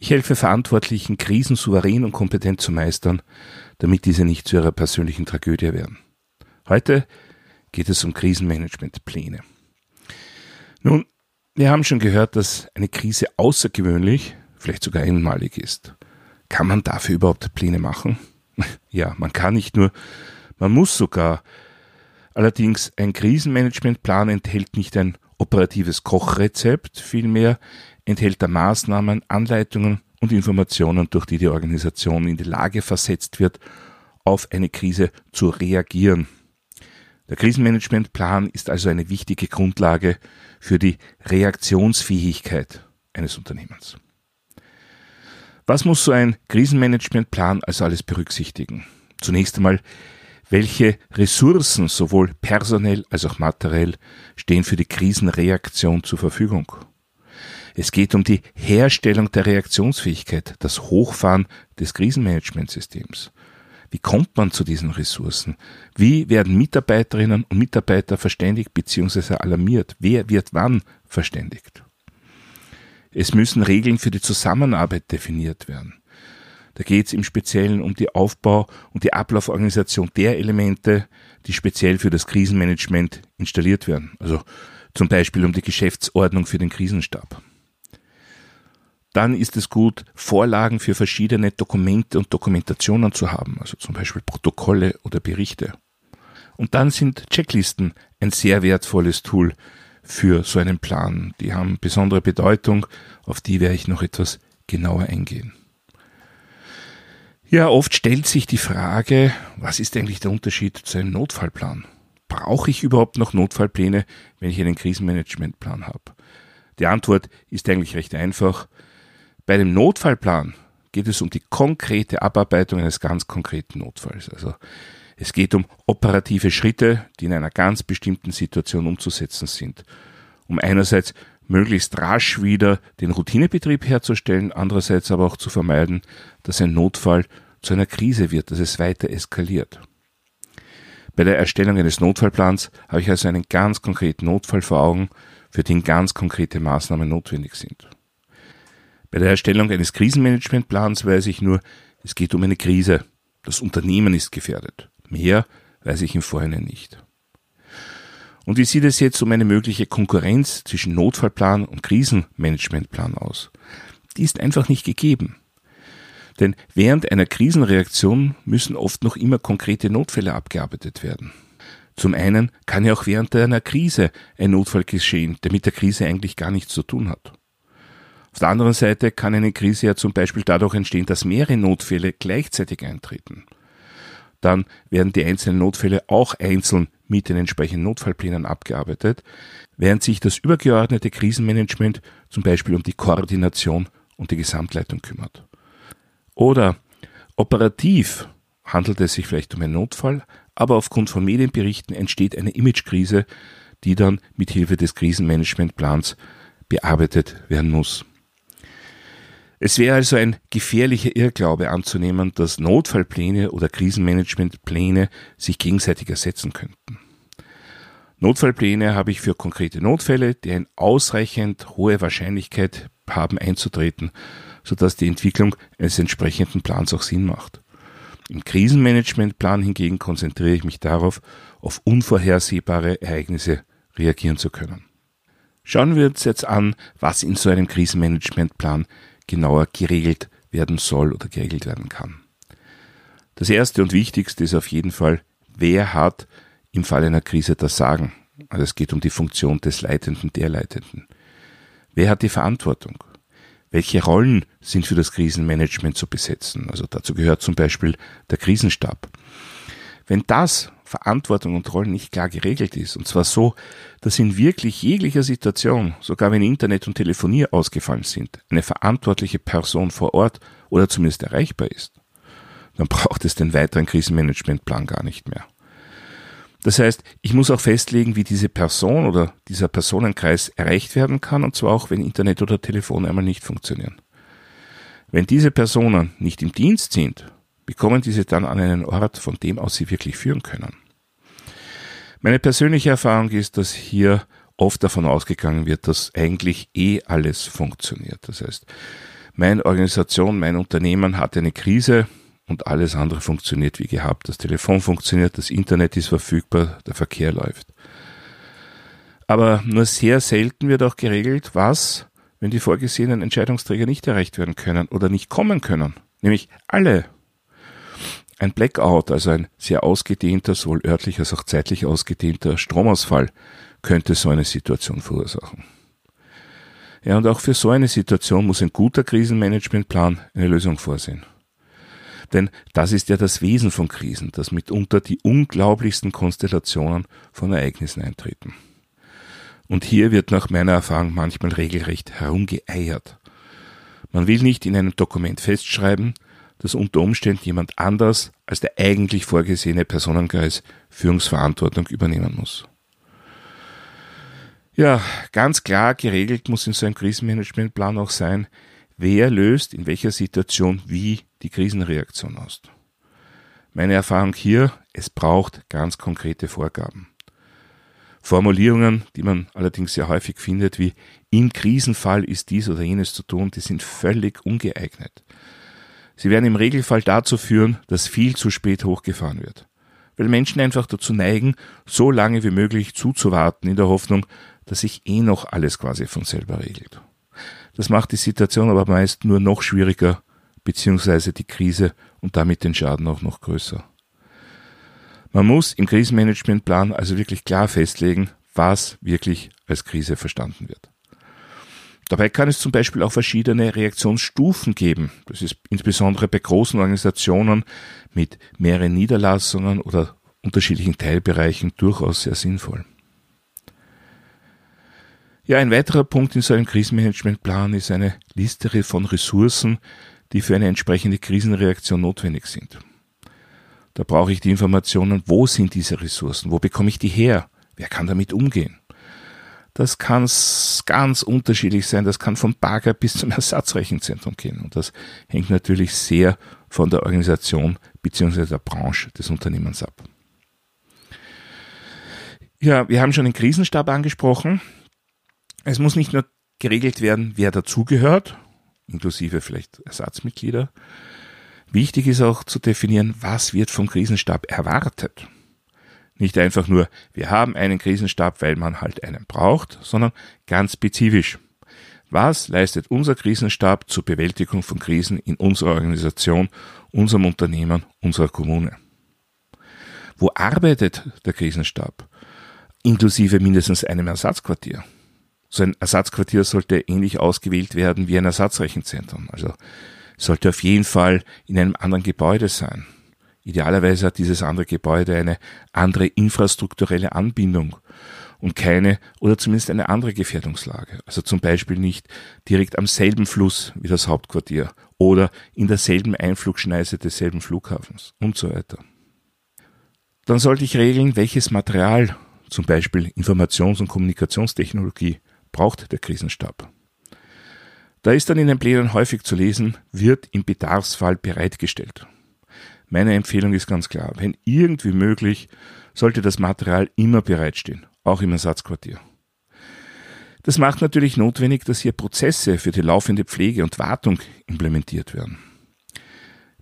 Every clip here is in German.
Ich helfe Verantwortlichen, Krisen souverän und kompetent zu meistern, damit diese nicht zu ihrer persönlichen Tragödie werden. Heute geht es um Krisenmanagementpläne. Nun, wir haben schon gehört, dass eine Krise außergewöhnlich, vielleicht sogar einmalig ist. Kann man dafür überhaupt Pläne machen? Ja, man kann nicht nur, man muss sogar. Allerdings ein Krisenmanagementplan enthält nicht ein operatives Kochrezept, vielmehr enthält er Maßnahmen, Anleitungen und Informationen, durch die die Organisation in die Lage versetzt wird, auf eine Krise zu reagieren. Der Krisenmanagementplan ist also eine wichtige Grundlage für die Reaktionsfähigkeit eines Unternehmens. Was muss so ein Krisenmanagementplan also alles berücksichtigen? Zunächst einmal welche Ressourcen, sowohl personell als auch materiell, stehen für die Krisenreaktion zur Verfügung? Es geht um die Herstellung der Reaktionsfähigkeit, das Hochfahren des Krisenmanagementsystems. Wie kommt man zu diesen Ressourcen? Wie werden Mitarbeiterinnen und Mitarbeiter verständigt bzw. alarmiert? Wer wird wann verständigt? Es müssen Regeln für die Zusammenarbeit definiert werden. Da geht es im Speziellen um die Aufbau und die Ablauforganisation der Elemente, die speziell für das Krisenmanagement installiert werden. Also zum Beispiel um die Geschäftsordnung für den Krisenstab. Dann ist es gut, Vorlagen für verschiedene Dokumente und Dokumentationen zu haben, also zum Beispiel Protokolle oder Berichte. Und dann sind Checklisten ein sehr wertvolles Tool für so einen Plan. Die haben besondere Bedeutung, auf die werde ich noch etwas genauer eingehen. Ja, oft stellt sich die Frage, was ist eigentlich der Unterschied zu einem Notfallplan? Brauche ich überhaupt noch Notfallpläne, wenn ich einen Krisenmanagementplan habe? Die Antwort ist eigentlich recht einfach. Bei dem Notfallplan geht es um die konkrete Abarbeitung eines ganz konkreten Notfalls. Also es geht um operative Schritte, die in einer ganz bestimmten Situation umzusetzen sind. Um einerseits möglichst rasch wieder den Routinebetrieb herzustellen, andererseits aber auch zu vermeiden, dass ein Notfall zu einer Krise wird, dass es weiter eskaliert. Bei der Erstellung eines Notfallplans habe ich also einen ganz konkreten Notfall vor Augen, für den ganz konkrete Maßnahmen notwendig sind. Bei der Erstellung eines Krisenmanagementplans weiß ich nur, es geht um eine Krise. Das Unternehmen ist gefährdet. Mehr weiß ich im Vorhinein nicht. Und wie sieht es jetzt um eine mögliche Konkurrenz zwischen Notfallplan und Krisenmanagementplan aus? Die ist einfach nicht gegeben. Denn während einer Krisenreaktion müssen oft noch immer konkrete Notfälle abgearbeitet werden. Zum einen kann ja auch während einer Krise ein Notfall geschehen, der mit der Krise eigentlich gar nichts zu tun hat. Auf der anderen Seite kann eine Krise ja zum Beispiel dadurch entstehen, dass mehrere Notfälle gleichzeitig eintreten. Dann werden die einzelnen Notfälle auch einzeln mit den entsprechenden Notfallplänen abgearbeitet, während sich das übergeordnete Krisenmanagement zum Beispiel um die Koordination und die Gesamtleitung kümmert. Oder operativ handelt es sich vielleicht um einen Notfall, aber aufgrund von Medienberichten entsteht eine Imagekrise, die dann mit Hilfe des Krisenmanagementplans bearbeitet werden muss. Es wäre also ein gefährlicher Irrglaube anzunehmen, dass Notfallpläne oder Krisenmanagementpläne sich gegenseitig ersetzen könnten. Notfallpläne habe ich für konkrete Notfälle, die eine ausreichend hohe Wahrscheinlichkeit haben einzutreten, sodass die Entwicklung eines entsprechenden Plans auch Sinn macht. Im Krisenmanagementplan hingegen konzentriere ich mich darauf, auf unvorhersehbare Ereignisse reagieren zu können. Schauen wir uns jetzt an, was in so einem Krisenmanagementplan genauer geregelt werden soll oder geregelt werden kann. Das erste und wichtigste ist auf jeden Fall, wer hat im Fall einer Krise das Sagen? Also es geht um die Funktion des Leitenden, der Leitenden. Wer hat die Verantwortung? Welche Rollen sind für das Krisenmanagement zu besetzen? Also dazu gehört zum Beispiel der Krisenstab. Wenn das Verantwortung und Rollen nicht klar geregelt ist, und zwar so, dass in wirklich jeglicher Situation, sogar wenn Internet und Telefonie ausgefallen sind, eine verantwortliche Person vor Ort oder zumindest erreichbar ist, dann braucht es den weiteren Krisenmanagementplan gar nicht mehr. Das heißt, ich muss auch festlegen, wie diese Person oder dieser Personenkreis erreicht werden kann, und zwar auch, wenn Internet oder Telefon einmal nicht funktionieren. Wenn diese Personen nicht im Dienst sind, bekommen diese dann an einen Ort, von dem aus sie wirklich führen können. Meine persönliche Erfahrung ist, dass hier oft davon ausgegangen wird, dass eigentlich eh alles funktioniert. Das heißt, meine Organisation, mein Unternehmen hat eine Krise, und alles andere funktioniert wie gehabt. Das Telefon funktioniert, das Internet ist verfügbar, der Verkehr läuft. Aber nur sehr selten wird auch geregelt, was, wenn die vorgesehenen Entscheidungsträger nicht erreicht werden können oder nicht kommen können. Nämlich alle. Ein Blackout, also ein sehr ausgedehnter, sowohl örtlich als auch zeitlich ausgedehnter Stromausfall, könnte so eine Situation verursachen. Ja, und auch für so eine Situation muss ein guter Krisenmanagementplan eine Lösung vorsehen. Denn das ist ja das Wesen von Krisen, dass mitunter die unglaublichsten Konstellationen von Ereignissen eintreten. Und hier wird nach meiner Erfahrung manchmal regelrecht herumgeeiert. Man will nicht in einem Dokument festschreiben, dass unter Umständen jemand anders als der eigentlich vorgesehene Personenkreis Führungsverantwortung übernehmen muss. Ja, ganz klar geregelt muss in so einem Krisenmanagementplan auch sein, wer löst in welcher Situation wie die Krisenreaktion aus. Meine Erfahrung hier, es braucht ganz konkrete Vorgaben. Formulierungen, die man allerdings sehr häufig findet, wie im Krisenfall ist dies oder jenes zu tun, die sind völlig ungeeignet. Sie werden im Regelfall dazu führen, dass viel zu spät hochgefahren wird. Weil Menschen einfach dazu neigen, so lange wie möglich zuzuwarten in der Hoffnung, dass sich eh noch alles quasi von selber regelt. Das macht die Situation aber meist nur noch schwieriger, beziehungsweise die Krise und damit den Schaden auch noch größer. Man muss im Krisenmanagementplan also wirklich klar festlegen, was wirklich als Krise verstanden wird. Dabei kann es zum Beispiel auch verschiedene Reaktionsstufen geben. Das ist insbesondere bei großen Organisationen mit mehreren Niederlassungen oder unterschiedlichen Teilbereichen durchaus sehr sinnvoll. Ja, ein weiterer Punkt in so einem Krisenmanagementplan ist eine Liste von Ressourcen, die für eine entsprechende Krisenreaktion notwendig sind. Da brauche ich die Informationen, wo sind diese Ressourcen, wo bekomme ich die her, wer kann damit umgehen. Das kann ganz unterschiedlich sein, das kann vom Bagger bis zum Ersatzrechenzentrum gehen und das hängt natürlich sehr von der Organisation bzw. der Branche des Unternehmens ab. Ja, wir haben schon den Krisenstab angesprochen. Es muss nicht nur geregelt werden, wer dazugehört, inklusive vielleicht Ersatzmitglieder. Wichtig ist auch zu definieren, was wird vom Krisenstab erwartet. Nicht einfach nur, wir haben einen Krisenstab, weil man halt einen braucht, sondern ganz spezifisch. Was leistet unser Krisenstab zur Bewältigung von Krisen in unserer Organisation, unserem Unternehmen, unserer Kommune? Wo arbeitet der Krisenstab? Inklusive mindestens einem Ersatzquartier. So ein Ersatzquartier sollte ähnlich ausgewählt werden wie ein Ersatzrechenzentrum. Also sollte auf jeden Fall in einem anderen Gebäude sein. Idealerweise hat dieses andere Gebäude eine andere infrastrukturelle Anbindung und keine oder zumindest eine andere Gefährdungslage. Also zum Beispiel nicht direkt am selben Fluss wie das Hauptquartier oder in derselben Einflugschneise desselben Flughafens und so weiter. Dann sollte ich regeln, welches Material, zum Beispiel Informations- und Kommunikationstechnologie, braucht der Krisenstab. Da ist dann in den Plänen häufig zu lesen, wird im Bedarfsfall bereitgestellt. Meine Empfehlung ist ganz klar, wenn irgendwie möglich, sollte das Material immer bereitstehen, auch im Ersatzquartier. Das macht natürlich notwendig, dass hier Prozesse für die laufende Pflege und Wartung implementiert werden.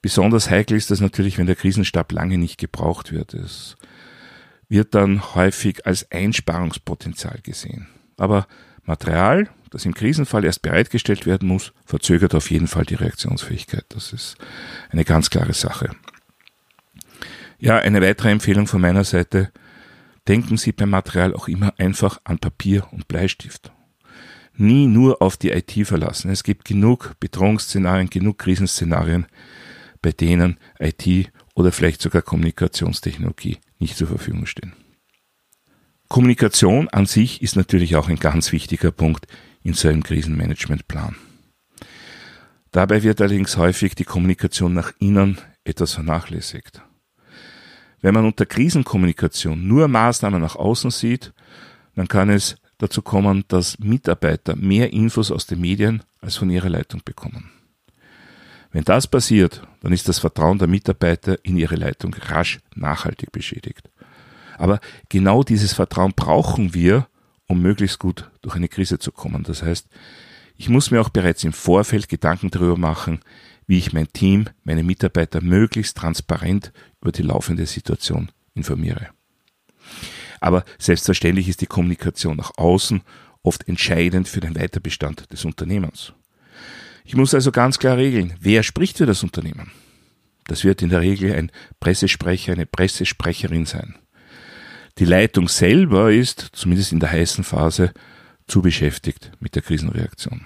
Besonders heikel ist das natürlich, wenn der Krisenstab lange nicht gebraucht wird. Es wird dann häufig als Einsparungspotenzial gesehen. Aber Material, das im Krisenfall erst bereitgestellt werden muss, verzögert auf jeden Fall die Reaktionsfähigkeit. Das ist eine ganz klare Sache. Ja, eine weitere Empfehlung von meiner Seite. Denken Sie beim Material auch immer einfach an Papier und Bleistift. Nie nur auf die IT verlassen. Es gibt genug Bedrohungsszenarien, genug Krisenszenarien, bei denen IT oder vielleicht sogar Kommunikationstechnologie nicht zur Verfügung stehen. Kommunikation an sich ist natürlich auch ein ganz wichtiger Punkt in so einem Krisenmanagementplan. Dabei wird allerdings häufig die Kommunikation nach innen etwas vernachlässigt. Wenn man unter Krisenkommunikation nur Maßnahmen nach außen sieht, dann kann es dazu kommen, dass Mitarbeiter mehr Infos aus den Medien als von ihrer Leitung bekommen. Wenn das passiert, dann ist das Vertrauen der Mitarbeiter in ihre Leitung rasch nachhaltig beschädigt. Aber genau dieses Vertrauen brauchen wir, um möglichst gut durch eine Krise zu kommen. Das heißt, ich muss mir auch bereits im Vorfeld Gedanken darüber machen, wie ich mein Team, meine Mitarbeiter möglichst transparent über die laufende Situation informiere. Aber selbstverständlich ist die Kommunikation nach außen oft entscheidend für den Weiterbestand des Unternehmens. Ich muss also ganz klar regeln, wer spricht für das Unternehmen. Das wird in der Regel ein Pressesprecher, eine Pressesprecherin sein. Die Leitung selber ist, zumindest in der heißen Phase, zu beschäftigt mit der Krisenreaktion.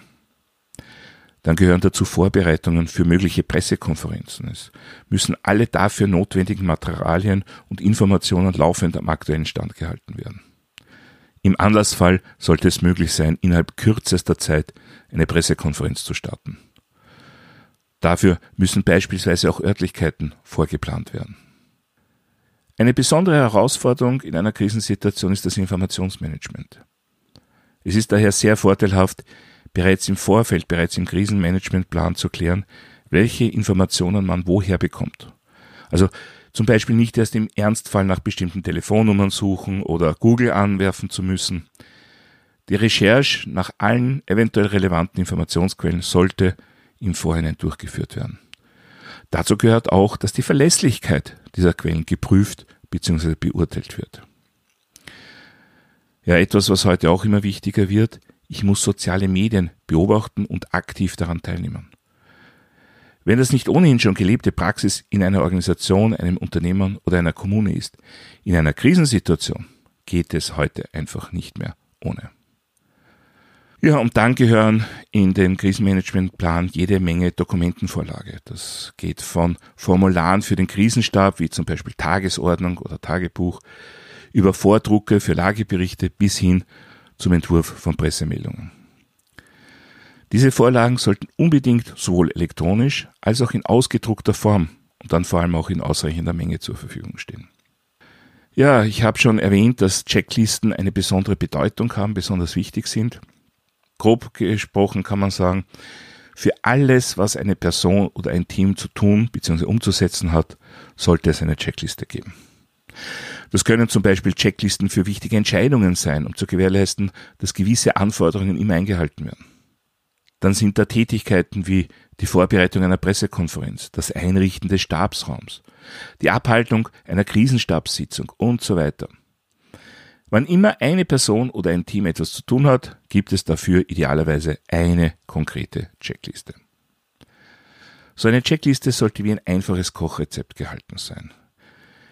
Dann gehören dazu Vorbereitungen für mögliche Pressekonferenzen. Es müssen alle dafür notwendigen Materialien und Informationen laufend am aktuellen Stand gehalten werden. Im Anlassfall sollte es möglich sein, innerhalb kürzester Zeit eine Pressekonferenz zu starten. Dafür müssen beispielsweise auch Örtlichkeiten vorgeplant werden. Eine besondere Herausforderung in einer Krisensituation ist das Informationsmanagement. Es ist daher sehr vorteilhaft, bereits im Vorfeld, bereits im Krisenmanagementplan zu klären, welche Informationen man woher bekommt. Also zum Beispiel nicht erst im Ernstfall nach bestimmten Telefonnummern suchen oder Google anwerfen zu müssen. Die Recherche nach allen eventuell relevanten Informationsquellen sollte im Vorhinein durchgeführt werden. Dazu gehört auch, dass die Verlässlichkeit dieser Quellen geprüft bzw. beurteilt wird. Ja, etwas, was heute auch immer wichtiger wird, ich muss soziale Medien beobachten und aktiv daran teilnehmen. Wenn das nicht ohnehin schon gelebte Praxis in einer Organisation, einem Unternehmen oder einer Kommune ist, in einer Krisensituation geht es heute einfach nicht mehr ohne. Ja, und dann gehören in den Krisenmanagementplan jede Menge Dokumentenvorlage. Das geht von Formularen für den Krisenstab, wie zum Beispiel Tagesordnung oder Tagebuch, über Vordrucke für Lageberichte bis hin zum Entwurf von Pressemeldungen. Diese Vorlagen sollten unbedingt sowohl elektronisch als auch in ausgedruckter Form und dann vor allem auch in ausreichender Menge zur Verfügung stehen. Ja, ich habe schon erwähnt, dass Checklisten eine besondere Bedeutung haben, besonders wichtig sind grob gesprochen kann man sagen, für alles, was eine Person oder ein Team zu tun bzw. umzusetzen hat, sollte es eine Checkliste geben. Das können zum Beispiel Checklisten für wichtige Entscheidungen sein, um zu gewährleisten, dass gewisse Anforderungen immer eingehalten werden. Dann sind da Tätigkeiten wie die Vorbereitung einer Pressekonferenz, das Einrichten des Stabsraums, die Abhaltung einer Krisenstabssitzung und so weiter. Wann immer eine Person oder ein Team etwas zu tun hat, gibt es dafür idealerweise eine konkrete Checkliste. So eine Checkliste sollte wie ein einfaches Kochrezept gehalten sein.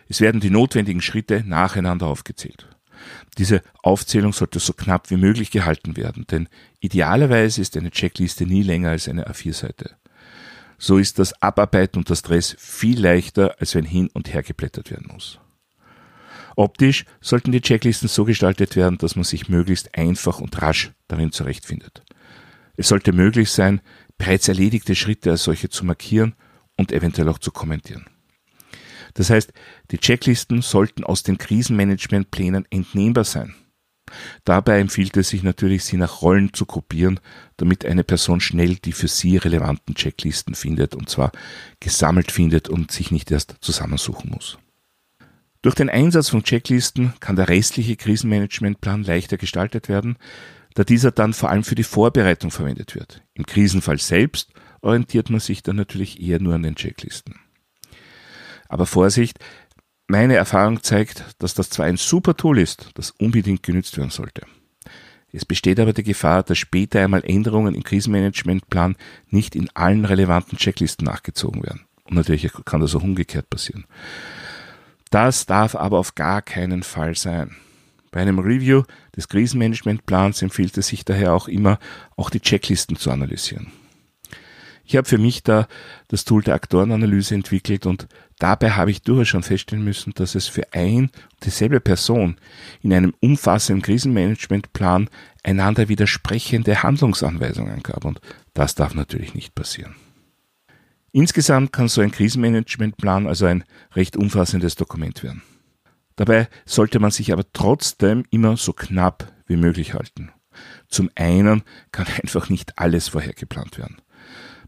Es werden die notwendigen Schritte nacheinander aufgezählt. Diese Aufzählung sollte so knapp wie möglich gehalten werden, denn idealerweise ist eine Checkliste nie länger als eine A4-Seite. So ist das Abarbeiten und der Stress viel leichter, als wenn hin und her geblättert werden muss. Optisch sollten die Checklisten so gestaltet werden, dass man sich möglichst einfach und rasch darin zurechtfindet. Es sollte möglich sein, bereits erledigte Schritte als solche zu markieren und eventuell auch zu kommentieren. Das heißt, die Checklisten sollten aus den Krisenmanagementplänen entnehmbar sein. Dabei empfiehlt es sich natürlich, sie nach Rollen zu gruppieren, damit eine Person schnell die für sie relevanten Checklisten findet und zwar gesammelt findet und sich nicht erst zusammensuchen muss. Durch den Einsatz von Checklisten kann der restliche Krisenmanagementplan leichter gestaltet werden, da dieser dann vor allem für die Vorbereitung verwendet wird. Im Krisenfall selbst orientiert man sich dann natürlich eher nur an den Checklisten. Aber Vorsicht, meine Erfahrung zeigt, dass das zwar ein super Tool ist, das unbedingt genützt werden sollte. Es besteht aber die Gefahr, dass später einmal Änderungen im Krisenmanagementplan nicht in allen relevanten Checklisten nachgezogen werden. Und natürlich kann das auch umgekehrt passieren. Das darf aber auf gar keinen Fall sein. Bei einem Review des Krisenmanagementplans empfiehlt es sich daher auch immer, auch die Checklisten zu analysieren. Ich habe für mich da das Tool der Aktorenanalyse entwickelt und dabei habe ich durchaus schon feststellen müssen, dass es für ein und dieselbe Person in einem umfassenden Krisenmanagementplan einander widersprechende Handlungsanweisungen gab und das darf natürlich nicht passieren. Insgesamt kann so ein Krisenmanagementplan also ein recht umfassendes Dokument werden. Dabei sollte man sich aber trotzdem immer so knapp wie möglich halten. Zum einen kann einfach nicht alles vorhergeplant werden.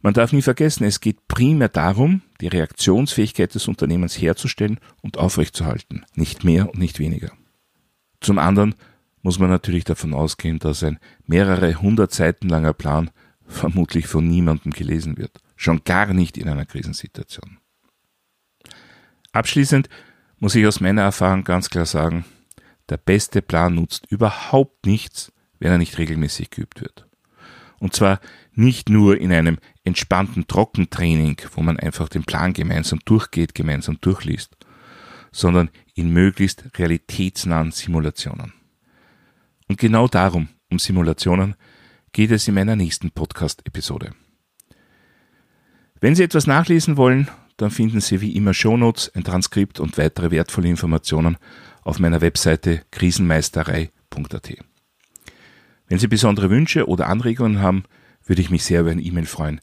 Man darf nie vergessen, es geht primär darum, die Reaktionsfähigkeit des Unternehmens herzustellen und aufrechtzuerhalten, nicht mehr und nicht weniger. Zum anderen muss man natürlich davon ausgehen, dass ein mehrere hundert Seiten langer Plan vermutlich von niemandem gelesen wird, schon gar nicht in einer Krisensituation. Abschließend muss ich aus meiner Erfahrung ganz klar sagen, der beste Plan nutzt überhaupt nichts, wenn er nicht regelmäßig geübt wird. Und zwar nicht nur in einem entspannten Trockentraining, wo man einfach den Plan gemeinsam durchgeht, gemeinsam durchliest, sondern in möglichst realitätsnahen Simulationen. Und genau darum, um Simulationen, geht es in meiner nächsten Podcast-Episode. Wenn Sie etwas nachlesen wollen, dann finden Sie wie immer Shownotes, ein Transkript und weitere wertvolle Informationen auf meiner Webseite krisenmeisterei.at. Wenn Sie besondere Wünsche oder Anregungen haben, würde ich mich sehr über ein E-Mail freuen.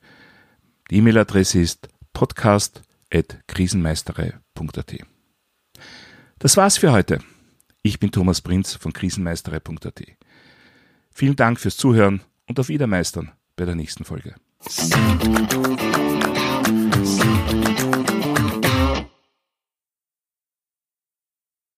E-Mail-Adresse ist podcast.krisenmeisterei.at. Das war's für heute. Ich bin Thomas Prinz von krisenmeisterei.at. Vielen Dank fürs Zuhören und auf Wiedermeistern bei der nächsten Folge. You.